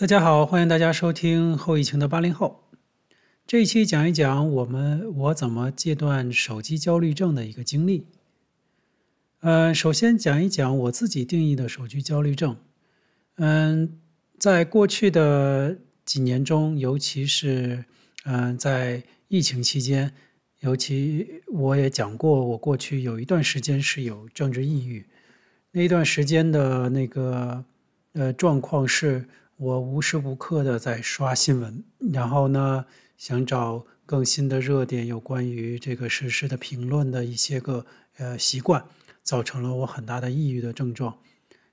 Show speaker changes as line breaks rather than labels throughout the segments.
大家好，欢迎大家收听后疫情的八零后。这一期讲一讲我们我怎么戒断手机焦虑症的一个经历。嗯，首先讲一讲我自己定义的手机焦虑症。嗯，在过去的几年中，尤其是嗯在疫情期间，尤其我也讲过，我过去有一段时间是有政治抑郁。那一段时间的那个呃状况是，我无时无刻的在刷新闻，然后呢，想找更新的热点，有关于这个时事的评论的一些个呃习惯，造成了我很大的抑郁的症状。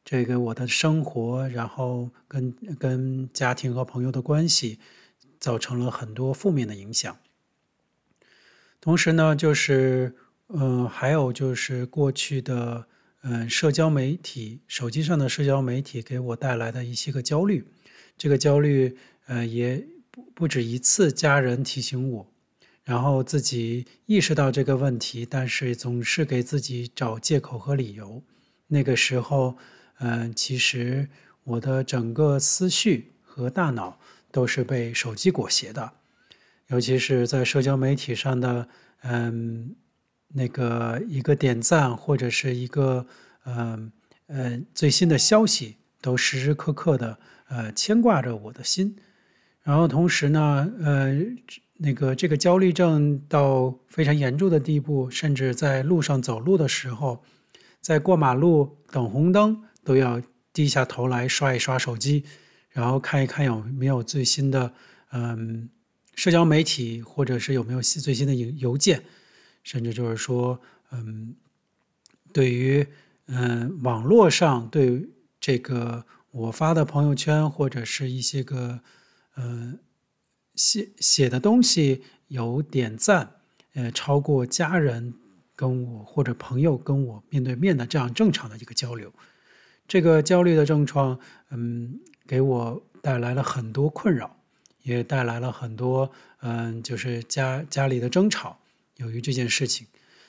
这个我的生活，然后跟跟家庭和朋友的关系，造成了很多负面的影响。同时呢，就是，嗯、还有就是过去的，嗯、社交媒体，手机上的社交媒体给我带来的一些个焦虑。这个焦虑，呃，也不不止一次家人提醒我，然后自己意识到这个问题，但是总是给自己找借口和理由。那个时候，嗯、呃，其实我的整个思绪和大脑都是被手机裹挟的。尤其是在社交媒体上的，嗯，那个一个点赞或者是一个，嗯呃最新的消息，都时时刻刻的呃牵挂着我的心。然后同时呢，呃，那个这个焦虑症到非常严重的地步，甚至在路上走路的时候，在过马路等红灯都要低下头来刷一刷手机，然后看一看有没有最新的，嗯。社交媒体，或者是有没有最新的邮邮件，甚至就是说，嗯，对于嗯网络上对这个我发的朋友圈或者是一些个嗯写写的东西有点赞，呃，超过家人跟我或者朋友跟我面对面的这样正常的一个交流，这个焦虑的症状，嗯，给我带来了很多困扰。也带来了很多，嗯，就是家家里的争吵。由于这件事情，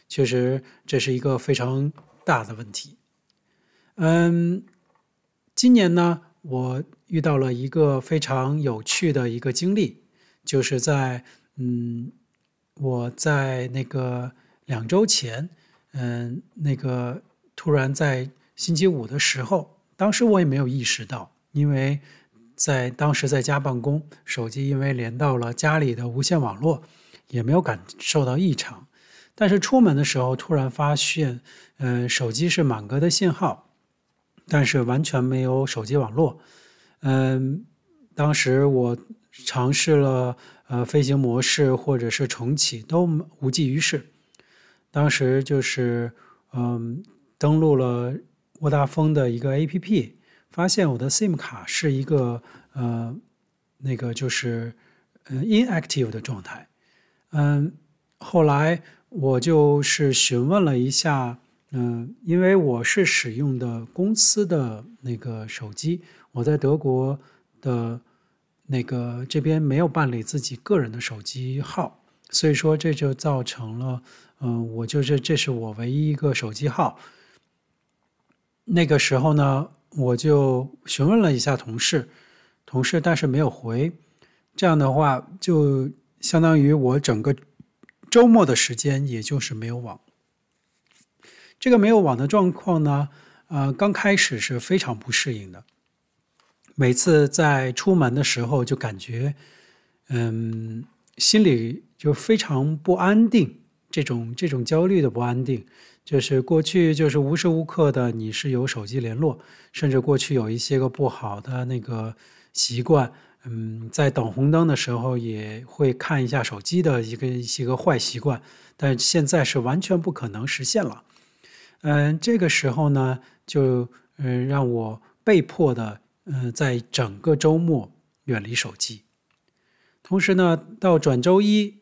确实这是一个非常大的问题。嗯，今年呢，我遇到了一个非常有趣的一个经历，就是在，嗯，我在那个两周前，嗯，那个突然在星期五的时候，当时我也没有意识到，因为。在当时在家办公，手机因为连到了家里的无线网络，也没有感受到异常。但是出门的时候突然发现，嗯、手机是满格的信号，但是完全没有手机网络。嗯、当时我尝试了呃飞行模式或者是重启，都无济于事。当时就是嗯、登录了沃达丰的一个 APP。发现我的 SIM 卡是一个呃，那个就是呃 inactive 的状态。嗯，后来我就是询问了一下，嗯，因为我是使用的公司的那个手机，我在德国的那个这边没有办理自己个人的手机号，所以说这就造成了，嗯，我就是这是我唯一一个手机号。那个时候呢。我就询问了一下同事，同事但是没有回，这样的话就相当于我整个周末的时间也就是没有网。这个没有网的状况呢，呃，刚开始是非常不适应的，每次在出门的时候就感觉，嗯，心里就非常不安定，这种这种焦虑的不安定。就是过去就是无时无刻的你是有手机联络，甚至过去有一些个不好的那个习惯，嗯，在等红灯的时候也会看一下手机的一个一些个坏习惯，但现在是完全不可能实现了。嗯，这个时候呢，就嗯让我被迫的嗯在整个周末远离手机，同时呢，到转周一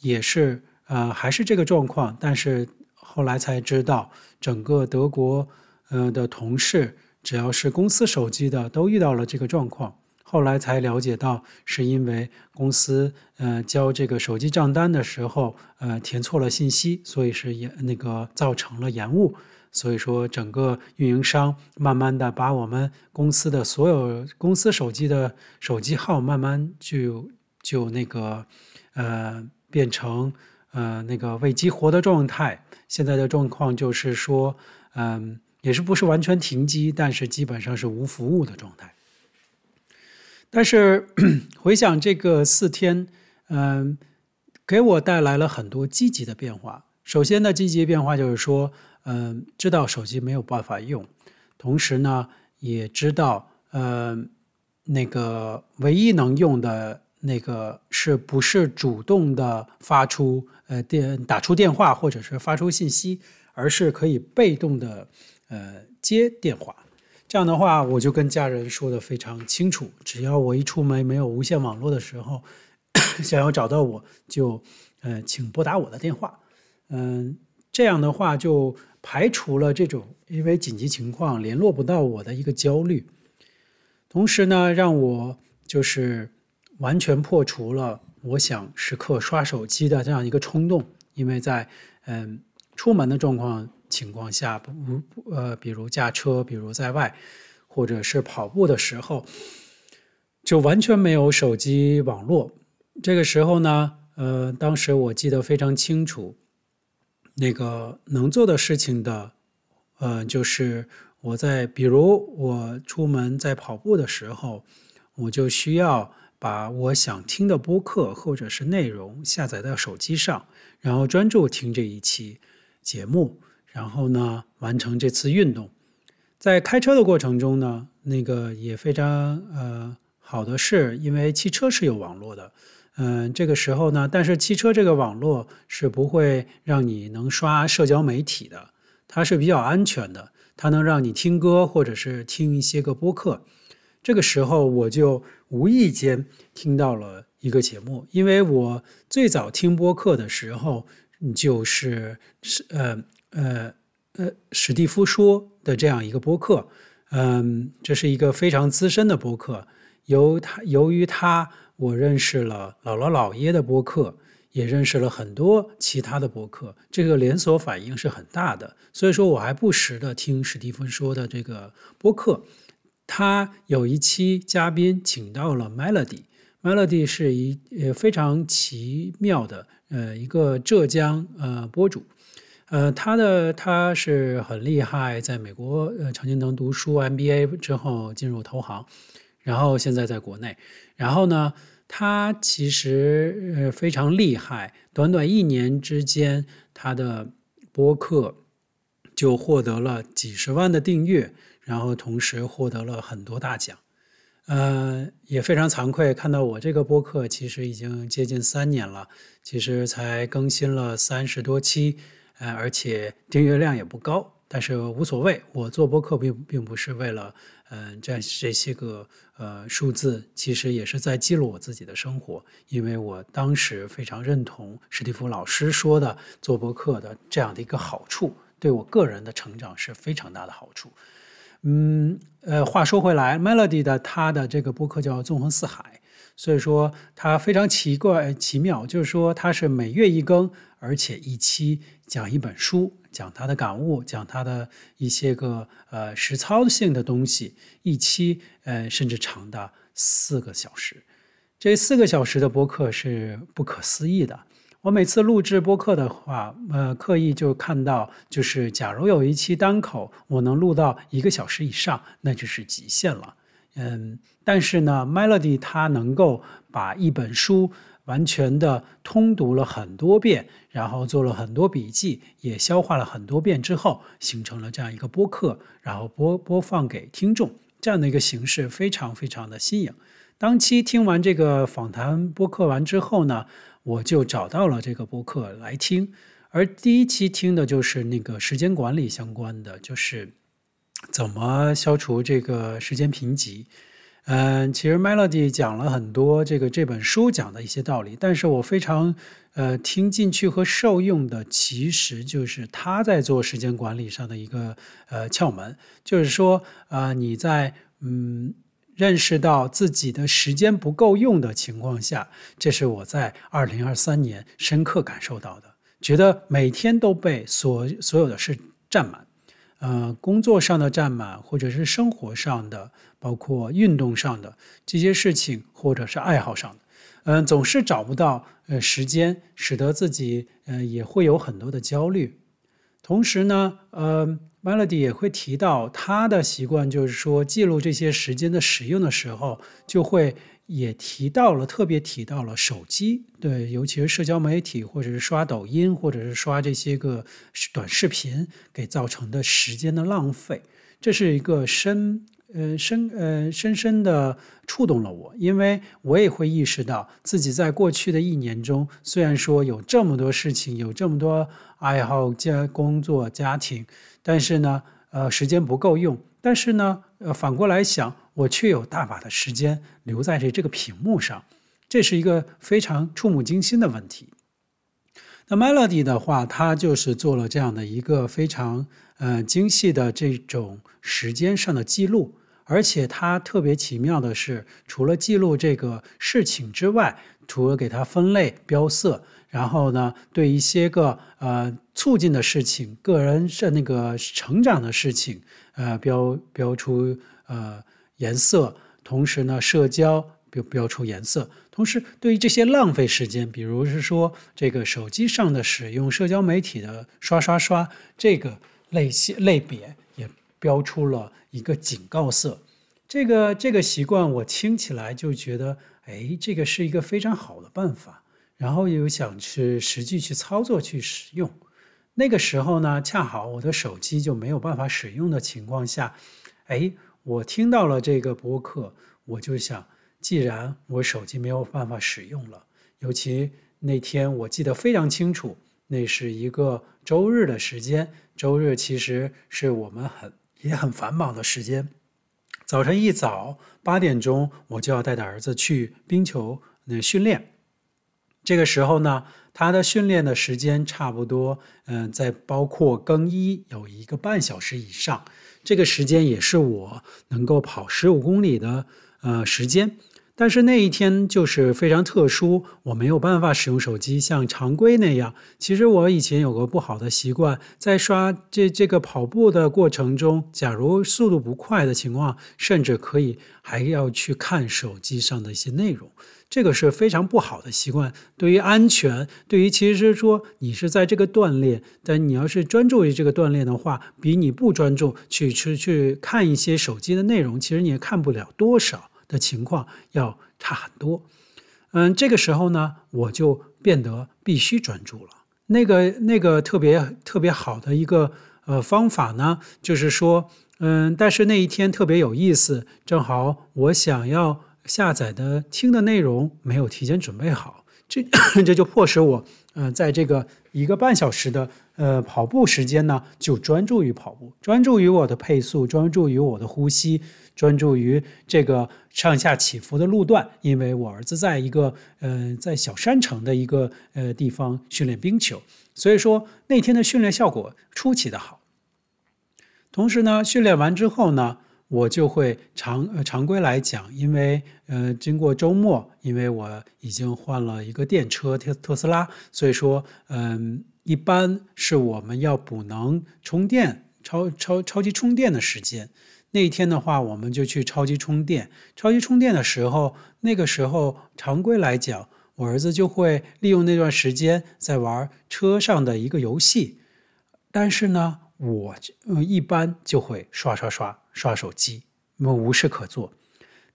也是呃还是这个状况，但是。后来才知道，整个德国，呃的同事，只要是公司手机的，都遇到了这个状况。后来才了解到，是因为公司呃交这个手机账单的时候，呃填错了信息，所以是延那个造成了延误。所以说，整个运营商慢慢的把我们公司的所有公司手机的手机号慢慢就就那个呃变成呃那个未激活的状态。现在的状况就是说，嗯、也是不是完全停机，但是基本上是无服务的状态。但是 回想这个四天，嗯，给我带来了很多积极的变化。首先呢积极变化就是说，嗯，知道手机没有办法用，同时呢，也知道，嗯，那个唯一能用的那个是不是主动的发出呃电打出电话或者是发出信息，而是可以被动的呃接电话。这样的话，我就跟家人说得非常清楚，只要我一出门没有无线网络的时候，想要找到我就，呃，请拨打我的电话。嗯，这样的话就排除了这种因为紧急情况联络不到我的一个焦虑，同时呢，让我就是完全破除了我想时刻刷手机的这样一个冲动，因为在嗯出门的状况。情况下，不呃，比如驾车，比如在外，或者是跑步的时候，就完全没有手机网络。这个时候呢，呃，当时我记得非常清楚，那个能做的事情的，呃，就是我在，比如我出门在跑步的时候，我就需要把我想听的播客或者是内容下载到手机上，然后专注听这一期节目。然后呢，完成这次运动，在开车的过程中呢，那个也非常呃好的是，因为汽车是有网络的，嗯、这个时候呢，但是汽车这个网络是不会让你能刷社交媒体的，它是比较安全的，它能让你听歌或者是听一些个播客。这个时候我就无意间听到了一个节目，因为我最早听播客的时候就是是呃。呃呃，史蒂夫说的这样一个播客，嗯，这是一个非常资深的播客。由他由于他，我认识了姥姥姥爷的播客，也认识了很多其他的播客，这个连锁反应是很大的。所以说我还不时的听史蒂夫说的这个播客。他有一期嘉宾请到了 Melody，Melody 是一呃非常奇妙的呃一个浙江呃播主。呃，他的他是很厉害，在美国呃常青藤读书 MBA 之后进入投行，然后现在在国内，然后呢，他其实呃非常厉害，短短一年之间，他的播客就获得了几十万的订阅，然后同时获得了很多大奖，呃，也非常惭愧看到我这个播客其实已经接近三年了，其实才更新了三十多期。呃，而且订阅量也不高，但是无所谓。我做播客并并不是为了，嗯、这这些个呃数字，其实也是在记录我自己的生活。因为我当时非常认同史蒂夫老师说的做播客的这样的一个好处，对我个人的成长是非常大的好处。嗯，呃，话说回来，Melody 的他的这个播客叫《纵横四海》，所以说他非常奇怪奇妙，就是说他是每月一更。而且一期讲一本书，讲他的感悟，讲他的一些个呃实操性的东西，一期呃甚至长达四个小时。这四个小时的播客是不可思议的。我每次录制播客的话，呃，刻意就看到，就是假如有一期单口，我能录到一个小时以上，那就是极限了。嗯，但是呢，Melody 它能够把一本书。完全的通读了很多遍，然后做了很多笔记，也消化了很多遍之后，形成了这样一个播客，然后播播放给听众，这样的一个形式非常非常的新颖。当期听完这个访谈播客完之后呢，我就找到了这个播客来听，而第一期听的就是那个时间管理相关的，就是怎么消除这个时间贫瘠。嗯，其实 Melody 讲了很多这个这本书讲的一些道理，但是我非常呃听进去和受用的，其实就是他在做时间管理上的一个呃窍门，就是说啊、你在嗯认识到自己的时间不够用的情况下，这是我在二零二三年深刻感受到的，觉得每天都被所所有的事占满，呃，工作上的占满，或者是生活上的，包括运动上的这些事情，或者是爱好上的，嗯、总是找不到呃时间，使得自己呃也会有很多的焦虑。同时呢，呃。Melody 也会提到他的习惯，就是说记录这些时间的使用的时候，就会也提到了，特别提到了手机，对，尤其是社交媒体，或者是刷抖音，或者是刷这些个短视频，给造成的时间的浪费，这是一个深。呃，深呃，深深的触动了我，因为我也会意识到自己在过去的一年中，虽然说有这么多事情，有这么多爱好、家工作、家庭，但是呢，呃，时间不够用。但是呢，呃，反过来想，我却有大把的时间留在这这个屏幕上，这是一个非常触目惊心的问题。那 Melody 的话，它就是做了这样的一个非常。呃，精细的这种时间上的记录，而且它特别奇妙的是，除了记录这个事情之外，除了给它分类标色，然后呢，对一些个呃促进的事情、个人是那个成长的事情，呃标标出呃颜色，同时呢，社交标标出颜色，同时对于这些浪费时间，比如是说这个手机上的使用、社交媒体的刷刷刷，这个。类型类别也标出了一个警告色，这个这个习惯我听起来就觉得，哎，这个是一个非常好的办法，然后又想去实际去操作去使用。那个时候呢，恰好我的手机就没有办法使用的情况下，哎，我听到了这个播客，我就想，既然我手机没有办法使用了，尤其那天我记得非常清楚。那是一个周日的时间，周日其实是我们很也很繁忙的时间。早晨一早八点钟，我就要带着儿子去冰球那训练。这个时候呢，他的训练的时间差不多，嗯，在包括更衣有一个半小时以上。这个时间也是我能够跑十五公里的呃时间。但是那一天就是非常特殊，我没有办法使用手机，像常规那样。其实我以前有个不好的习惯，在刷这这个跑步的过程中，假如速度不快的情况，甚至可以还要去看手机上的一些内容，这个是非常不好的习惯。对于安全，对于其实说你是在这个锻炼，但你要是专注于这个锻炼的话，比你不专注去去去看一些手机的内容，其实你也看不了多少。的情况要差很多，嗯，这个时候呢，我就变得必须专注了。那个那个特别特别好的一个呃方法呢，就是说，嗯，但是那一天特别有意思，正好我想要下载的听的内容没有提前准备好，这 这就迫使我，嗯，在这个一个半小时的呃跑步时间呢，就专注于跑步，专注于我的配速，专注于我的呼吸。专注于这个上下起伏的路段，因为我儿子在一个呃在小山城的一个呃地方训练冰球，所以说那天的训练效果出奇的好。同时呢，训练完之后呢，我就会常常规来讲，因为呃经过周末，因为我已经换了一个电车特特斯拉，所以说嗯、一般是我们要补能充电超超超级充电的时间。那一天的话，我们就去超级充电。超级充电的时候，那个时候常规来讲，我儿子就会利用那段时间在玩车上的一个游戏。但是呢，我一般就会刷刷刷刷手机，我无事可做。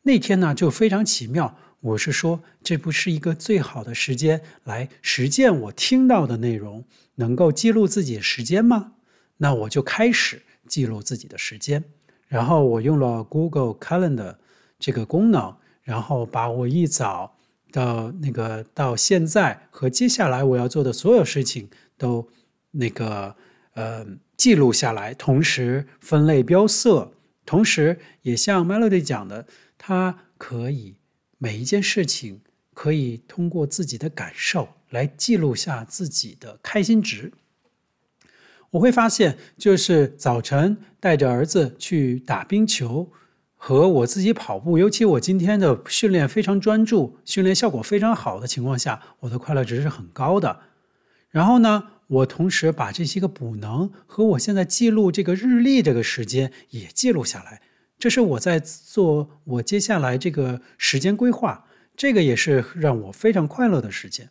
那天呢就非常奇妙，我是说，这不是一个最好的时间来实践我听到的内容，能够记录自己的时间吗？那我就开始记录自己的时间。然后我用了 Google Calendar 这个功能，然后把我一早到那个到现在和接下来我要做的所有事情都那个呃记录下来，同时分类标色，同时也像 Melody 讲的，它可以每一件事情可以通过自己的感受来记录下自己的开心值。我会发现，就是早晨带着儿子去打冰球，和我自己跑步，尤其我今天的训练非常专注，训练效果非常好的情况下，我的快乐值是很高的。然后呢，我同时把这些个补能和我现在记录这个日历这个时间也记录下来，这是我在做我接下来这个时间规划，这个也是让我非常快乐的时间。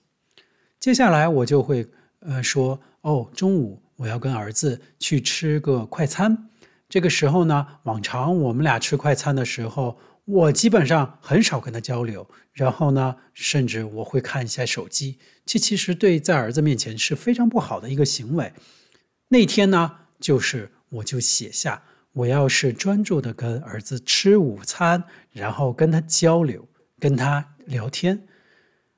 接下来我就会呃说，哦，中午我要跟儿子去吃个快餐。这个时候呢，往常我们俩吃快餐的时候，我基本上很少跟他交流，然后呢，甚至我会看一下手机。这其实对在儿子面前是非常不好的一个行为。那天呢，就是我就写下，我要是专注的跟儿子吃午餐，然后跟他交流，跟他聊天。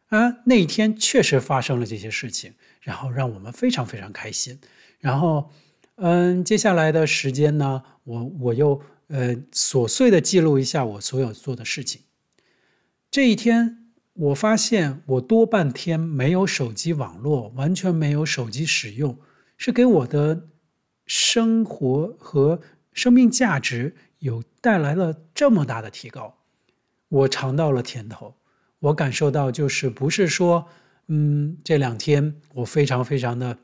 啊，那一天确实发生了这些事情，然后让我们非常非常开心，然后。嗯，接下来的时间呢，我我又呃琐碎的记录一下我所有做的事情。这一天，我发现我多半天没有手机网络，完全没有手机使用，是给我的生活和生命价值有带来了这么大的提高。我尝到了甜头，我感受到就是不是说，嗯，这两天我非常非常的。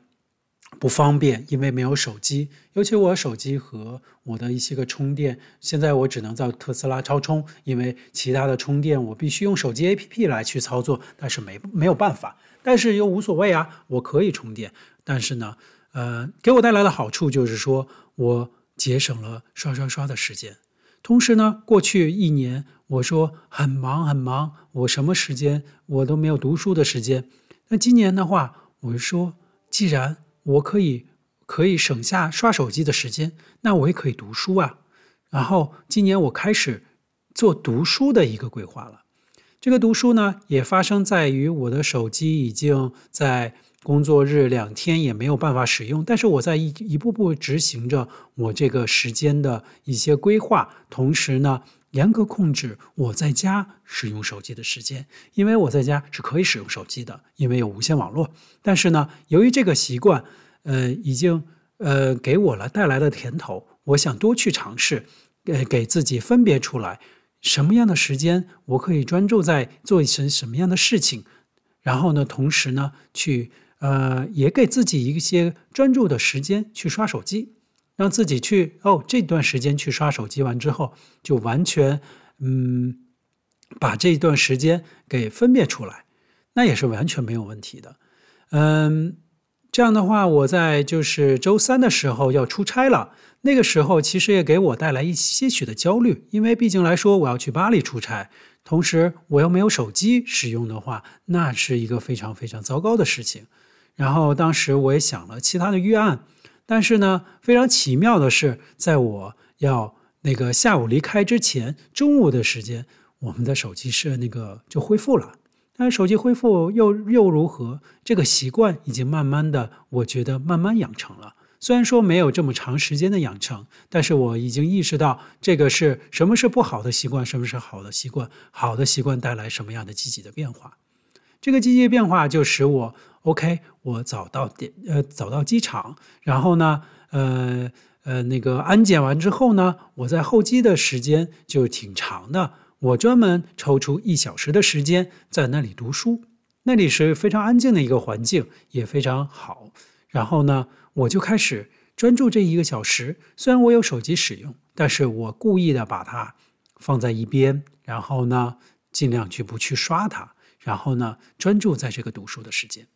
不方便，因为没有手机，尤其我手机和我的一些个充电，现在我只能在特斯拉超充，因为其他的充电我必须用手机 APP 来去操作，但是没没有办法，但是又无所谓啊，我可以充电，但是呢，呃，给我带来的好处就是说我节省了刷刷刷的时间，同时呢，过去一年我说很忙很忙，我什么时间我都没有读书的时间，那今年的话，我就说既然我可以可以省下刷手机的时间，那我也可以读书啊。然后今年我开始做读书的一个规划了。这个读书呢，也发生在于我的手机已经在工作日两天也没有办法使用，但是我在一一步步执行着我这个时间的一些规划，同时呢，严格控制我在家使用手机的时间，因为我在家是可以使用手机的，因为有无线网络。但是呢，由于这个习惯，呃，已经呃给我了带来的甜头，我想多去尝试，呃给自己分别出来什么样的时间我可以专注在做一些什么样的事情，然后呢，同时呢，去呃也给自己一些专注的时间去刷手机。让自己去哦，这段时间去刷手机完之后，就完全嗯，把这段时间给分别出来，那也是完全没有问题的。嗯，这样的话，我在就是周三的时候要出差了，那个时候其实也给我带来一些许的焦虑，因为毕竟来说我要去巴黎出差，同时我又没有手机使用的话，那是一个非常非常糟糕的事情。然后当时我也想了其他的预案。但是呢，非常奇妙的是，在我要那个下午离开之前，中午的时间，我们的手机是那个就恢复了。但手机恢复又又如何？这个习惯已经慢慢的，我觉得慢慢养成了。虽然说没有这么长时间的养成，但是我已经意识到这个是什么是不好的习惯，什么是好的习惯，好的习惯带来什么样的积极的变化。这个积极变化就使我 OK，我早到点呃早到机场，然后呢呃呃那个安检完之后呢，我在候机的时间就挺长的，我专门抽出一小时的时间在那里读书，那里是非常安静的一个环境，也非常好。然后呢，我就开始专注这一个小时，虽然我有手机使用，但是我故意的把它放在一边，然后呢尽量去不去刷它。然后呢，专注在这个读书的时间，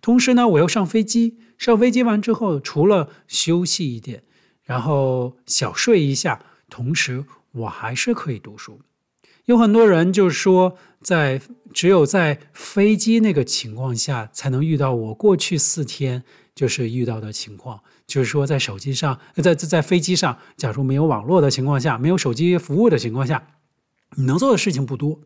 同时呢，我又上飞机。上飞机完之后，除了休息一点，然后小睡一下，同时我还是可以读书。有很多人就是说，在只有在飞机那个情况下，才能遇到我过去四天就是遇到的情况，就是说在手机上，在在飞机上，假如没有网络的情况下，没有手机服务的情况下，你能做的事情不多。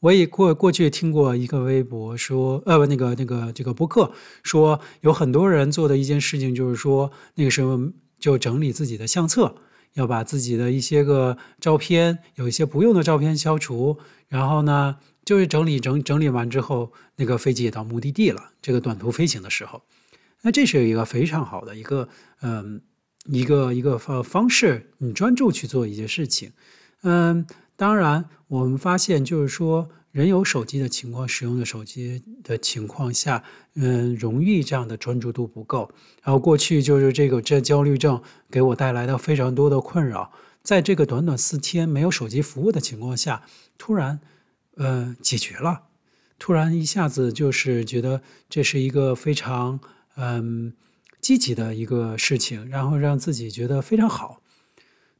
我也过过去听过一个微博说，呃，那个那个这个播客说，有很多人做的一件事情就是说，那个时候就整理自己的相册，要把自己的一些个照片，有一些不用的照片消除，然后呢，就是整理整整理完之后，那个飞机也到目的地了。这个短途飞行的时候，那这是一个非常好的一个，嗯，一个一个方方式，你专注去做一些事情。嗯，当然，我们发现就是说，人有手机的情况，使用的手机的情况下，嗯，容易这样的专注度不够。然后过去就是这个这焦虑症给我带来的非常多的困扰，在这个短短四天没有手机服务的情况下，突然，呃，解决了。突然一下子就是觉得这是一个非常嗯积极的一个事情，然后让自己觉得非常好。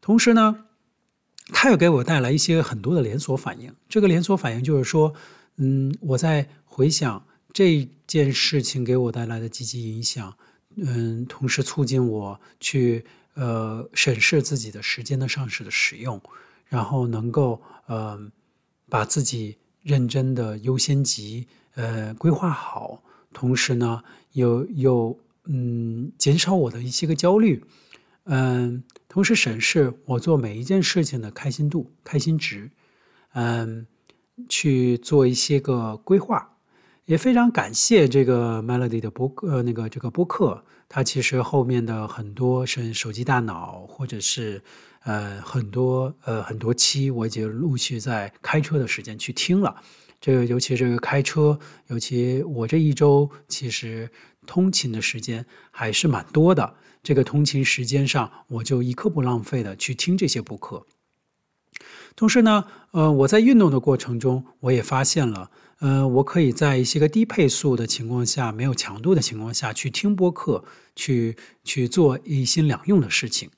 同时呢，它又给我带来一些很多的连锁反应。这个连锁反应就是说，嗯，我在回想这件事情给我带来的积极影响，嗯，同时促进我去呃审视自己的时间的上市的使用，然后能够呃把自己。认真的优先级，呃，规划好，同时呢，又又嗯，减少我的一些个焦虑，嗯，同时审视我做每一件事情的开心度、开心值，嗯，去做一些个规划，也非常感谢这个 Melody 的播客，呃，那个这个播客，它其实后面的很多是手机大脑，或者是。呃，很多呃很多期我已经陆续在开车的时间去听了，这个尤其这个开车，尤其我这一周其实通勤的时间还是蛮多的。这个通勤时间上，我就一刻不浪费的去听这些播客。同时呢，呃，我在运动的过程中，我也发现了，呃，我可以在一些个低配速的情况下，没有强度的情况下去听播客，去去做一心两用的事情。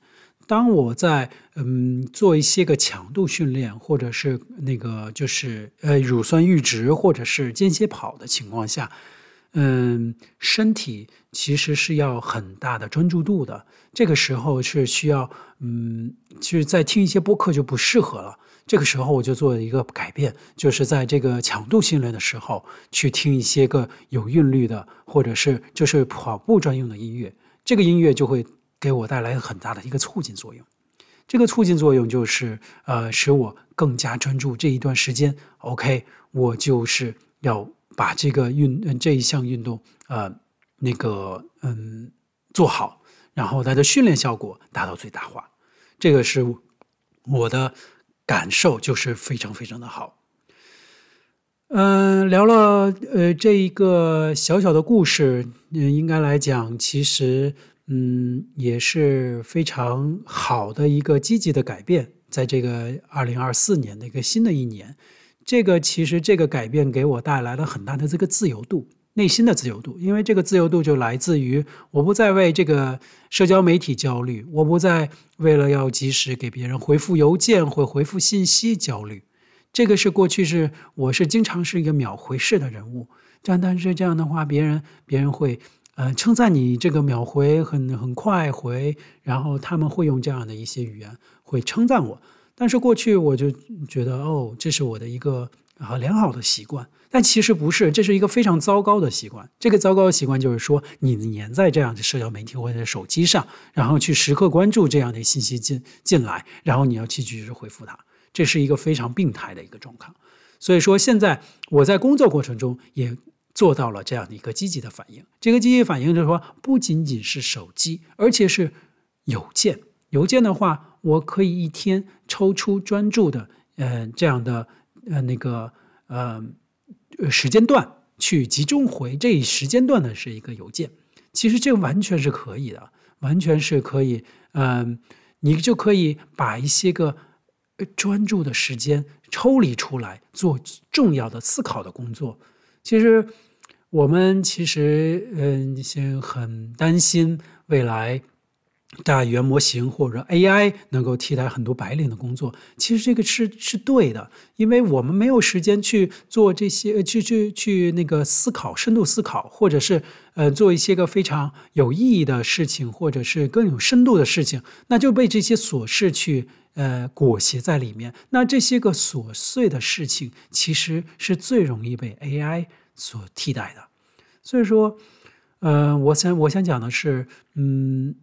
当我在嗯做一些个强度训练，或者是那个就是呃乳酸阈值，或者是间歇跑的情况下，嗯，身体其实是要很大的专注度的。这个时候是需要嗯，其实在听一些播客就不适合了。这个时候我就做了一个改变，就是在这个强度训练的时候去听一些个有韵律的，或者是就是跑步专用的音乐，这个音乐就会。给我带来很大的一个促进作用，这个促进作用就是呃，使我更加专注这一段时间。OK，我就是要把这个运这一项运动呃那个嗯做好，然后它的训练效果达到最大化。这个是我的感受，就是非常非常的好。嗯、聊了呃这一个小小的故事，嗯，应该来讲其实。嗯，也是非常好的一个积极的改变，在这个二零二四年的一个新的一年，这个其实这个改变给我带来了很大的这个自由度，内心的自由度，因为这个自由度就来自于我不再为这个社交媒体焦虑，我不再为了要及时给别人回复邮件或回复信息焦虑，这个是过去是我是经常是一个秒回式的人物，但但是这样的话，别人别人会。呃，称赞你这个秒回很很快回，然后他们会用这样的一些语言会称赞我。但是过去我就觉得，哦，这是我的一个啊良好的习惯。但其实不是，这是一个非常糟糕的习惯。这个糟糕的习惯就是说，你粘在这样的社交媒体或者手机上，然后去时刻关注这样的信息进进来，然后你要去及时回复它，这是一个非常病态的一个状况。所以说，现在我在工作过程中也。做到了这样的一个积极的反应。这个积极反应就是说，不仅仅是手机，而且是邮件。邮件的话，我可以一天抽出专注的，呃，这样的呃那个呃时间段去集中回这一时间段的是一个邮件。其实这完全是可以的，完全是可以。嗯、你就可以把一些个专注的时间抽离出来，做重要的思考的工作。其实。我们其实，嗯，先很担心未来大语言模型或者 AI 能够替代很多白领的工作。其实这个是是对的，因为我们没有时间去做这些，去去去那个思考、深度思考，或者是呃做一些个非常有意义的事情，或者是更有深度的事情，那就被这些琐事去呃裹挟在里面。那这些个琐碎的事情，其实是最容易被 AI。所替代的，所以说，呃，我想我想讲的是，嗯，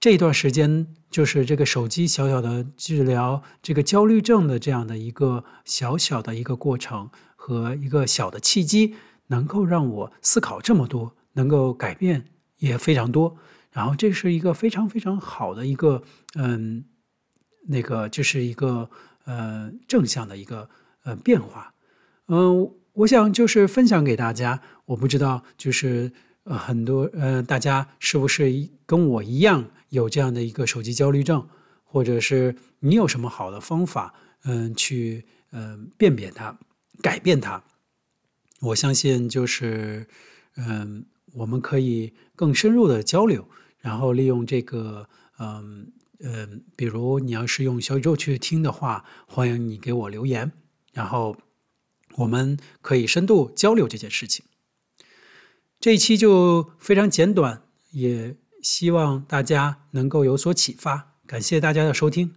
这一段时间就是这个手机小小的治疗这个焦虑症的这样的一个小小的一个过程和一个小的契机，能够让我思考这么多，能够改变也非常多，然后这是一个非常非常好的一个，嗯，那个这是一个呃正向的一个呃变化。嗯、我想就是分享给大家。我不知道就是呃很多呃大家是不是跟我一样有这样的一个手机焦虑症，或者是你有什么好的方法嗯、去嗯、辨别它、改变它？我相信就是嗯。我们可以更深入的交流，然后利用这个，嗯嗯，比如你要是用小宇宙去听的话，欢迎你给我留言，然后我们可以深度交流这件事情。这一期就非常简短，也希望大家能够有所启发。感谢大家的收听。